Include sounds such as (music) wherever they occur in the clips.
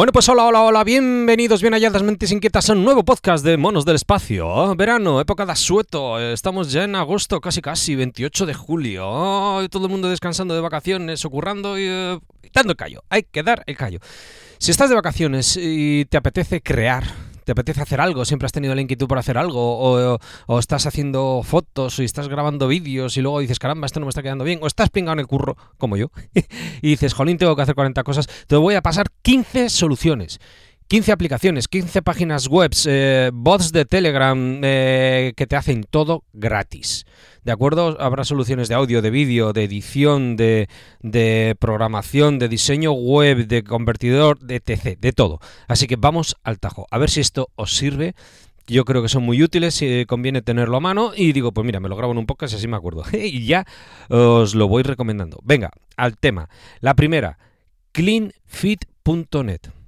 Bueno, pues hola, hola, hola, bienvenidos, bien halladas mentes inquietas a un nuevo podcast de Monos del Espacio. Verano, época de asueto, estamos ya en agosto, casi casi, 28 de julio. Todo el mundo descansando de vacaciones, ocurrando y eh, dando el callo. Hay que dar el callo. Si estás de vacaciones y te apetece crear, te apetece hacer algo, siempre has tenido la inquietud por hacer algo, o, estás haciendo fotos y estás grabando vídeos y luego dices, caramba, esto no me está quedando bien, o estás pingado en el curro, como yo, (laughs) y dices, jolín, tengo que hacer 40 cosas, te voy a pasar 15 soluciones. 15 aplicaciones, 15 páginas web, eh, bots de Telegram eh, que te hacen todo gratis. ¿De acuerdo? Habrá soluciones de audio, de vídeo, de edición, de, programación, de diseño web, de convertidor, de etc. De todo. Así que vamos al tajo. A ver si esto os sirve. Yo creo que son muy útiles y conviene tenerlo a mano. Y digo, pues mira, me lo grabo en un podcast y así me acuerdo. (laughs) y ya os lo voy recomendando. Venga, al tema. La primera, cleanfit.net.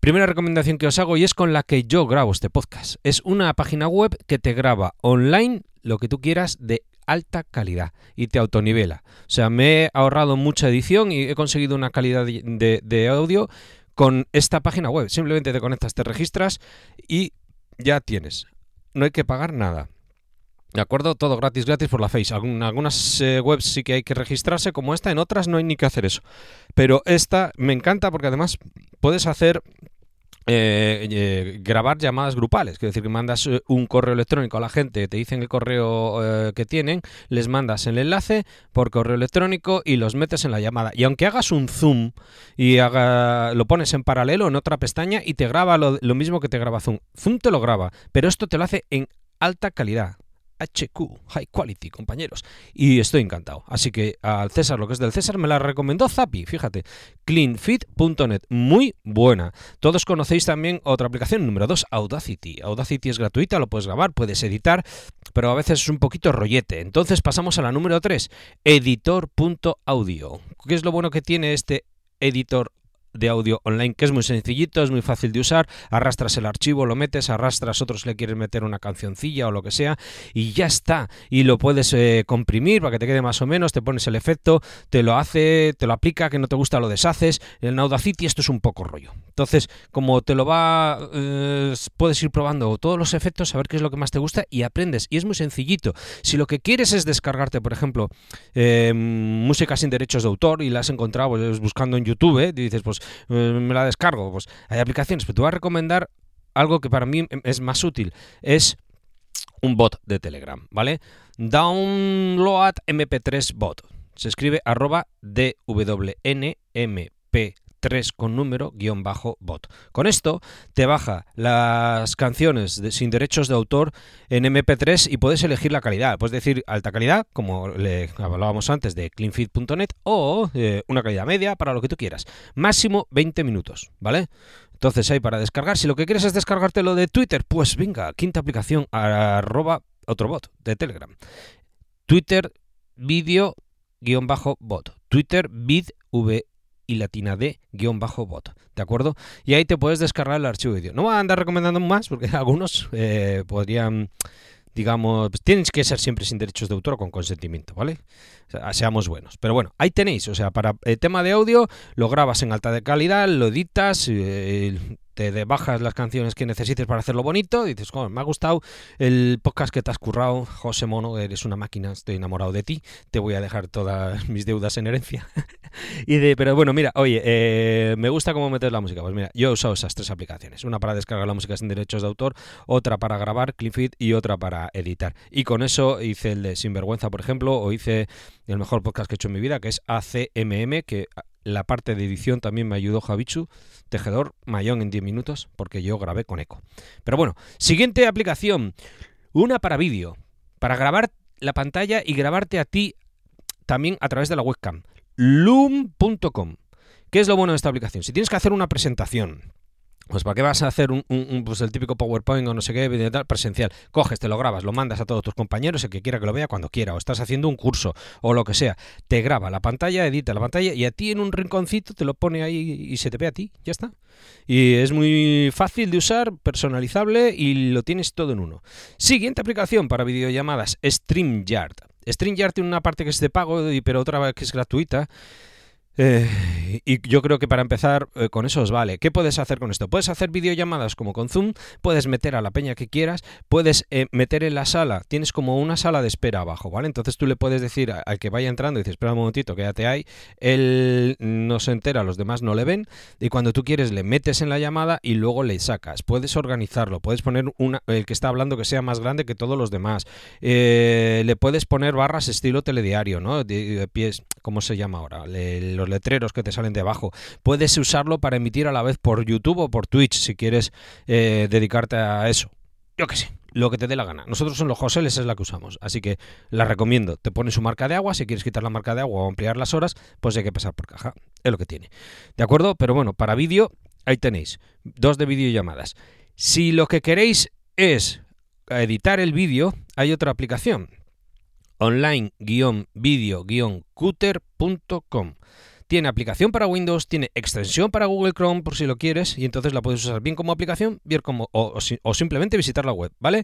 Primera recomendación que os hago y es con la que yo grabo este podcast. Es una página web que te graba online lo que tú quieras de alta calidad y te autonivela. O sea, me he ahorrado mucha edición y he conseguido una calidad de, audio con esta página web. Simplemente te conectas, te registras y ya tienes. No hay que pagar nada. ¿De acuerdo? Todo gratis, gratis por la Face. En algunas eh, webs sí que hay que registrarse como esta, en otras no hay ni que hacer eso. Pero esta me encanta porque además puedes hacer eh, eh, grabar llamadas grupales, es decir, que mandas eh, un correo electrónico a la gente, te dicen el correo que tienen, les mandas el enlace por correo electrónico y los metes en la llamada. Y aunque hagas un zoom y haga, lo pones en paralelo en otra pestaña y te graba lo, lo mismo que te graba Zoom. Zoom te lo graba, pero esto te lo hace en alta calidad. HQ, High Quality, compañeros. Y estoy encantado. Así que al César, lo que es del César, me la recomendó Zapi, fíjate. Cleanfit.net, muy buena. Todos conocéis también otra aplicación, número 2, Audacity. Audacity es gratuita, lo puedes grabar, puedes editar, pero a veces es un poquito rollete. Entonces pasamos a la número 3, editor.audio. ¿Qué es lo bueno que tiene este editor de audio online que es muy sencillito, es muy fácil de usar, arrastras el archivo, lo metes, arrastras otros le quieres meter una cancioncilla o lo que sea y ya está. Y lo puedes eh, comprimir para que te quede más o menos, te pones el efecto, te lo hace, te lo aplica, que no te gusta lo deshaces. En Audacity esto es un poco rollo. Entonces, como te lo va, eh, puedes ir probando todos los efectos, a ver qué es lo que más te gusta y aprendes. Y es muy sencillito. Si lo que quieres es descargarte, por ejemplo, eh, música sin derechos de autor y la has encontrado pues, buscando en YouTube, dices, pues eh, me la descargo. Pues hay aplicaciones, pero te voy a recomendar algo que para mí es más útil. Es un bot de Telegram, ¿vale? Download MP3 bot. Se escribe arroba DWNMP 3 con número guion bajo bot. Con esto te baja las canciones sin derechos de autor en MP3 y puedes elegir la calidad. Puedes decir alta calidad, como le hablábamos antes de cleanfit.net, o eh, una calidad media para lo que tú quieras. Máximo 20 minutos, ¿vale? Entonces hay para descargar. Si lo que quieres es descargártelo de Twitter, pues venga, quinta aplicación, arroba otro bot de Telegram. Twitter vídeo guion bajo bot. Twitter vid v y latina D guion bajo bot, ¿de acuerdo? Y ahí te puedes descargar el archivo vídeo. No voy a andar recomendando más porque (laughs) algunos eh, podrían, digamos, pues tienes que ser siempre sin derechos de autor o con consentimiento, ¿vale? seamos buenos. Pero bueno, ahí tenéis, o sea, para el tema de audio lo grabas en alta de calidad, lo editas, eh, te bajas las canciones que necesites para hacerlo bonito, y dices, me ha gustado el podcast que te has currado, José Mono, eres una máquina, estoy enamorado de ti, te voy a dejar todas (laughs) mis deudas en herencia. (laughs) y de, pero bueno, mira, oye, eh, me gusta cómo meter la música. Pues mira, yo he usado esas tres aplicaciones, una para descargar la música sin derechos de autor, otra para grabar, ClipFit y otra para editar. Y con eso hice el de Sinvergüenza, por ejemplo, o hice el mejor podcast que he hecho en mi vida, que es ACMM, que la parte de edición también me ayudó Javichu, tejedor mayón en 10 minutos, porque yo grabé con eco. Pero bueno, siguiente aplicación, una para vídeo, para grabar la pantalla y grabarte a ti también a través de la webcam. Loom.com. ¿Qué es lo bueno de esta aplicación? Si tienes que hacer una presentación, pues ¿para qué vas a hacer un, pues el típico PowerPoint o no sé qué, presencial? Coges, te lo grabas, lo mandas a todos tus compañeros, el que quiera que lo vea cuando quiera, o estás haciendo un curso o lo que sea. Te graba la pantalla, edita la pantalla y a ti en un rinconcito te lo pone ahí y se te ve a ti, ya está. Y es muy fácil de usar, personalizable y lo tienes todo en uno. Siguiente aplicación para videollamadas, StreamYard. StreamYard tiene una parte que es de pago, pero otra que es gratuita Eh, y yo creo que para empezar eh, con eso os vale. ¿Qué puedes hacer con esto? Puedes hacer videollamadas como con Zoom, puedes meter a la peña que quieras, puedes eh, meter en la sala, tienes como una sala de espera abajo, ¿vale? Entonces tú le puedes decir al que vaya entrando, dices, espera un momentito, quédate ahí, él no se entera, los demás no le ven, y cuando tú quieres le metes en la llamada y luego le sacas. Puedes organizarlo, puedes poner una, el que está hablando que sea más grande que todos los demás, le puedes poner barras estilo telediario, ¿no? De, pies, ¿cómo se llama ahora? Los letreros que te salen de abajo. Puedes usarlo para emitir a la vez por YouTube o por Twitch si quieres eh, dedicarte a eso. Yo que sé, lo que te dé la gana. Nosotros en los Joseles es la que usamos, así que la recomiendo. Te pones su marca de agua, si quieres quitar la marca de agua o ampliar las horas, pues hay que pasar por caja. Es lo que tiene. ¿De acuerdo? Pero bueno, para vídeo, ahí tenéis. Dos de videollamadas. Si lo que queréis es editar el vídeo, hay otra aplicación. Online-video-cutter.com tiene aplicación para Windows, tiene extensión para Google Chrome por si lo quieres y entonces la puedes usar bien como aplicación bien como, o, simplemente visitar la web, ¿vale?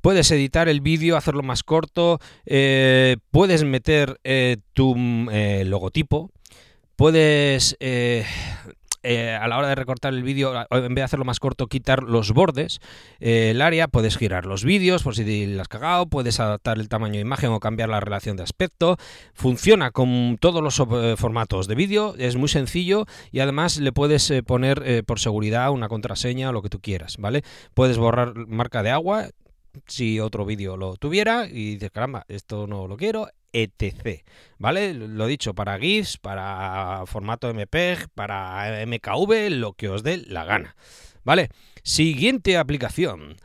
Puedes editar el vídeo, hacerlo más corto, eh, puedes meter eh, tu eh, logotipo, puedes eh, a la hora de recortar el vídeo, en vez de hacerlo más corto, quitar los bordes, eh, el área, puedes girar los vídeos por si lo has cagado, puedes adaptar el tamaño de imagen o cambiar la relación de aspecto. Funciona con todos los eh, formatos de vídeo, es muy sencillo y además le puedes poner por seguridad una contraseña o lo que tú quieras, ¿vale? Puedes borrar marca de agua, si otro vídeo lo tuviera y dices, caramba, esto no lo quiero, etc. ¿Vale? Lo dicho, para GIFs, para formato MPEG, para MKV, lo que os dé la gana. ¿Vale? Siguiente aplicación.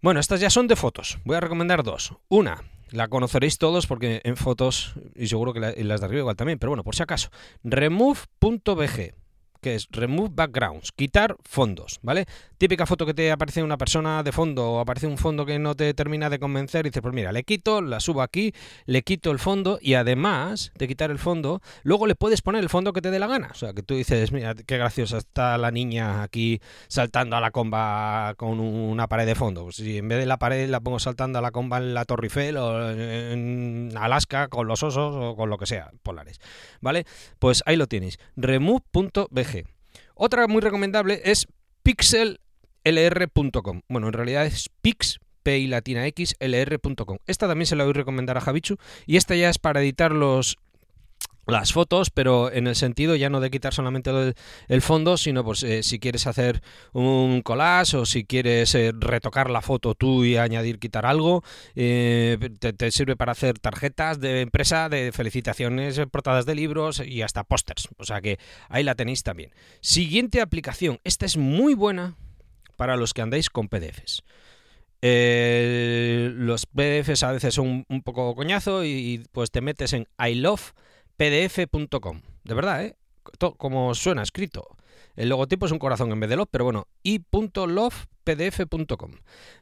Bueno, estas ya son de fotos. Voy a recomendar dos. Una, la conoceréis todos porque en fotos, y seguro que las de arriba igual también, pero bueno, por si acaso. Remove.bg que es Remove Backgrounds, quitar fondos, ¿vale? Típica foto que te aparece una persona de fondo o aparece un fondo que no te termina de convencer y dices, pues mira, le quito, la subo aquí, le quito el fondo y además de quitar el fondo, luego le puedes poner el fondo que te dé la gana. O sea, que tú dices, mira, qué graciosa está la niña aquí saltando a la comba con una pared de fondo. Pues si en vez de la pared la pongo saltando a la comba en la Torre Eiffel o en Alaska con los osos o con lo que sea, polares, ¿vale? Pues ahí lo tienes, remove.bg. Otra muy recomendable es pixellr.com. Bueno, en realidad es pix, y latina x. Esta también se la voy a recomendar a Javichu y esta ya es para editar los, las fotos, pero en el sentido ya no de quitar solamente el, fondo, sino pues eh, si quieres hacer un collage o si quieres eh, retocar la foto tú y añadir, quitar algo, eh, te, sirve para hacer tarjetas de empresa, de felicitaciones, portadas de libros y hasta pósters. O sea que ahí la tenéis también. Siguiente aplicación, esta es muy buena para los que andáis con PDFs. los PDFs a veces son un, un poco coñazo y, pues te metes en I love pdf.com. De verdad, ¿eh? Como suena escrito. El logotipo es un corazón en vez de love, pero bueno, i.lovepdf.com.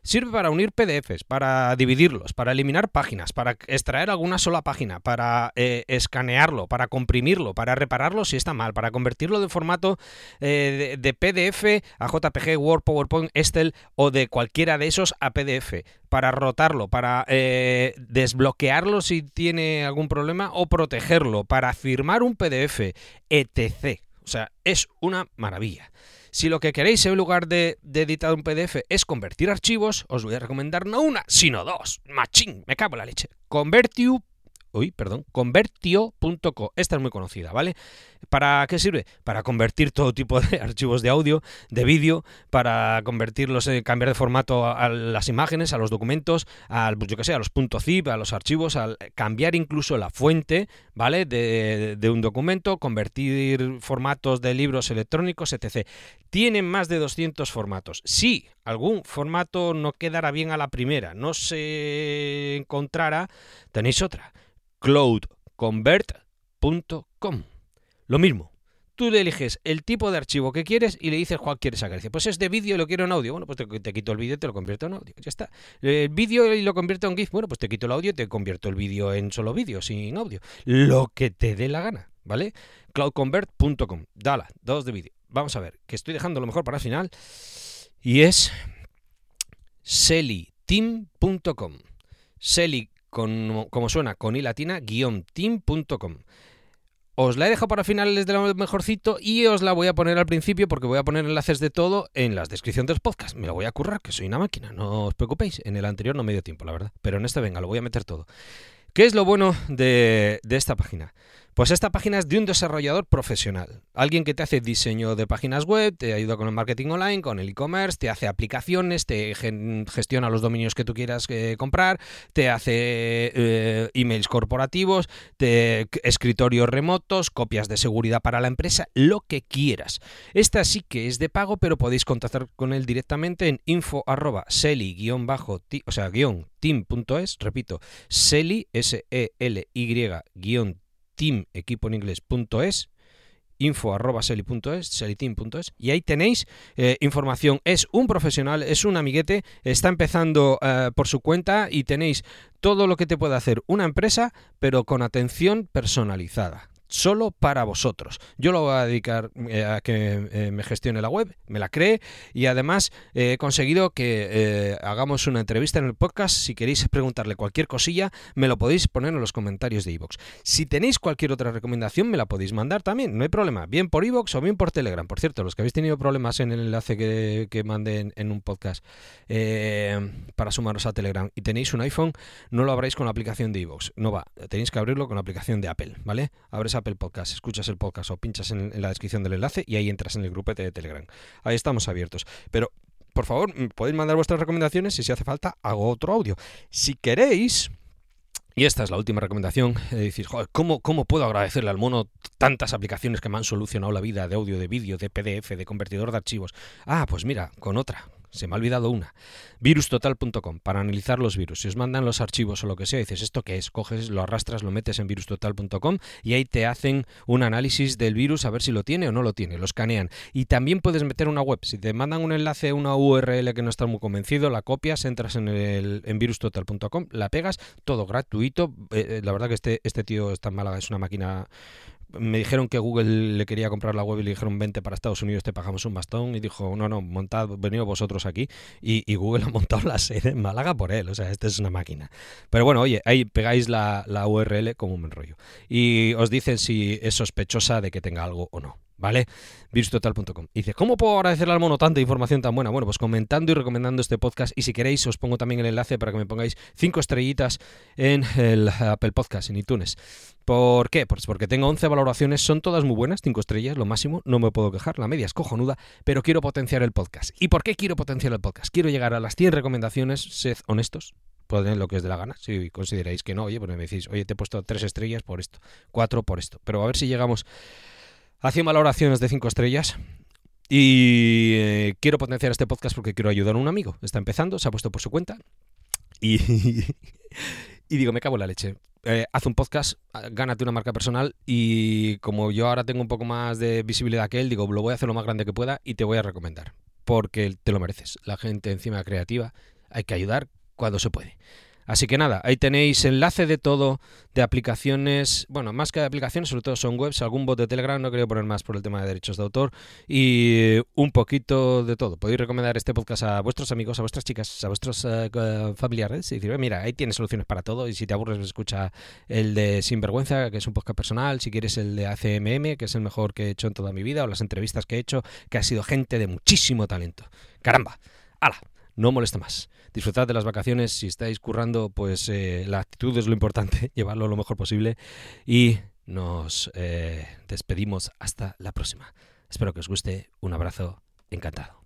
Sirve para unir PDFs, para dividirlos, para eliminar páginas, para extraer alguna sola página, para eh, escanearlo, para comprimirlo, para repararlo si está mal, para convertirlo de formato eh, de, PDF a JPG, Word, PowerPoint, Excel o de cualquiera de esos a PDF, para rotarlo, para eh, desbloquearlo si tiene algún problema o protegerlo, para firmar un PDF, etc. O sea, es una maravilla. Si lo que queréis en lugar de, editar un PDF es convertir archivos, os voy a recomendar no una, sino dos. Machín, me cago en la leche. Convertiu uy, perdón, convertio.co. Esta es muy conocida, ¿vale? ¿Para qué sirve? Para convertir todo tipo de (laughs) archivos de audio, de vídeo, para convertirlos, en cambiar de formato a, las imágenes, a los documentos, al, yo que sé, a los .zip, a los archivos, al cambiar incluso la fuente, ¿vale? De, un documento, convertir formatos de libros electrónicos, etc. Tienen más de 200 formatos. Si algún formato no quedará bien a la primera, no se encontrará, tenéis otra cloudconvert.com. Lo mismo. Tú le eliges el tipo de archivo que quieres y le dices cuál quieres sacar. Dice, pues es de vídeo y lo quiero en audio. Bueno, pues te, quito el vídeo y te lo convierto en audio. Ya está. El vídeo y lo convierto en GIF. Bueno, pues te quito el audio y te convierto el vídeo en solo vídeo, sin audio. Lo que te dé la gana, ¿vale? cloudconvert.com. Dala, dos de vídeo. Vamos a ver, que estoy dejando lo mejor para el final. Y es os la he dejado para finales de lo mejorcito y os la voy a poner al principio porque voy a poner enlaces de todo en las descripciones del podcast. Me lo voy a currar, que soy una máquina, no os preocupéis. En el anterior no me dio tiempo, la verdad. Pero en este, venga, lo voy a meter todo. ¿Qué es lo bueno de esta página? Pues esta página es de un desarrollador profesional, alguien que te hace diseño de páginas web, te ayuda con el marketing online, con el e-commerce, te hace aplicaciones, te gestiona los dominios que tú quieras eh, comprar, te hace eh, emails corporativos, te, escritorios remotos, copias de seguridad para la empresa, lo que quieras. Esta sí que es de pago, pero podéis contactar con él directamente en info arroba bajo o sea, guion team.es, repito, seli, S-E-L-Y, team equipo en inglés.es info arroba seli.es, y ahí tenéis eh, información. Es un profesional, es un amiguete, está empezando eh, por su cuenta y tenéis todo lo que te puede hacer una empresa, pero con atención personalizada solo para vosotros. Yo lo voy a dedicar eh, a que eh, me gestione la web, me la cree y además eh, he conseguido que hagamos una entrevista en el podcast. Si queréis preguntarle cualquier cosilla, me lo podéis poner en los comentarios de iVoox. Si tenéis cualquier otra recomendación, me la podéis mandar también, no hay problema, bien por iVoox o bien por Telegram. Por cierto, los que habéis tenido problemas en el enlace que, que mandé en, un podcast para sumaros a Telegram y tenéis un iPhone, no lo abráis con la aplicación de iVoox, no va, tenéis que abrirlo con la aplicación de Apple, ¿vale? Abres el Podcast, escuchas el podcast o pinchas en, la descripción del enlace y ahí entras en el grupo de Telegram. Ahí estamos abiertos. Pero por favor, podéis mandar vuestras recomendaciones y si hace falta hago otro audio. Si queréis, y esta es la última recomendación, eh, decir, joder, ¿cómo, ¿cómo puedo agradecerle al mono tantas aplicaciones que me han solucionado la vida de audio, de vídeo, de PDF, de convertidor de archivos? Ah, pues mira, con otra, se me ha olvidado una. Virustotal.com, para analizar los virus. Si os mandan los archivos o lo que sea, dices, ¿esto qué es? Coges, lo arrastras, lo metes en virustotal.com y ahí te hacen un análisis del virus a ver si lo tiene o no lo tiene, lo escanean. Y también puedes meter una web. Si te mandan un enlace, una URL que no estás muy convencido, la copias, entras en, el, en virustotal.com, la pegas, todo gratuito. Eh, eh, la verdad que este, este tío está en Málaga, es una máquina me dijeron que Google le quería comprar la web y le dijeron vente para Estados Unidos, te pagamos un bastón y dijo no, no, montad, venido vosotros aquí y, Google (laughs) ha montado la sede en Málaga por él, o sea, esta es una máquina. Pero bueno, oye, ahí pegáis la, la URL como un enrollo y os dicen si es sospechosa de que tenga algo o no. ¿Vale? Virustotal.com. Dice, ¿cómo puedo agradecerle al mono tanta información tan buena? Bueno, pues comentando y recomendando este podcast y si queréis os pongo también el enlace para que me pongáis cinco estrellitas en el Apple Podcast, en iTunes. ¿Por qué? Pues porque tengo 11 valoraciones, son todas muy buenas, 5 estrellas, lo máximo, no me puedo quejar, la media es cojonuda, pero quiero potenciar el podcast. ¿Y por qué quiero potenciar el podcast? Quiero llegar a las 100 recomendaciones, sed honestos, podéis lo que es de la gana, si consideráis que no, oye, pues me decís, oye, te he puesto 3 estrellas por esto, 4 por esto, pero a ver si llegamos 100 valoraciones de 5 estrellas. Y eh, quiero potenciar este podcast porque quiero ayudar a un amigo. Está empezando, se ha puesto por su cuenta. Y, (laughs) y digo, me cago en la leche. Eh, haz un podcast, gánate una marca personal y como yo ahora tengo un poco más de visibilidad que él, digo, lo voy a hacer lo más grande que pueda y te voy a recomendar. Porque te lo mereces. La gente encima creativa hay que ayudar cuando se puede. Así que nada, ahí tenéis enlace de todo, de aplicaciones, bueno, más que de aplicaciones, sobre todo son webs, algún bot de Telegram, no quería poner más por el tema de derechos de autor, y un poquito de todo. Podéis recomendar este podcast a vuestros amigos, a vuestras chicas, a vuestros eh, familiares, y decir, mira, ahí tienes soluciones para todo, y si te aburres, escucha el de Sinvergüenza, que es un podcast personal, si quieres el de ACMM, que es el mejor que he hecho en toda mi vida, o las entrevistas que he hecho, que ha sido gente de muchísimo talento. Caramba, ¡hala! No molesta más. Disfrutad de las vacaciones, si estáis currando, pues eh, la actitud es lo importante, (laughs) llevarlo lo mejor posible y nos eh, despedimos hasta la próxima. Espero que os guste, un abrazo, encantado.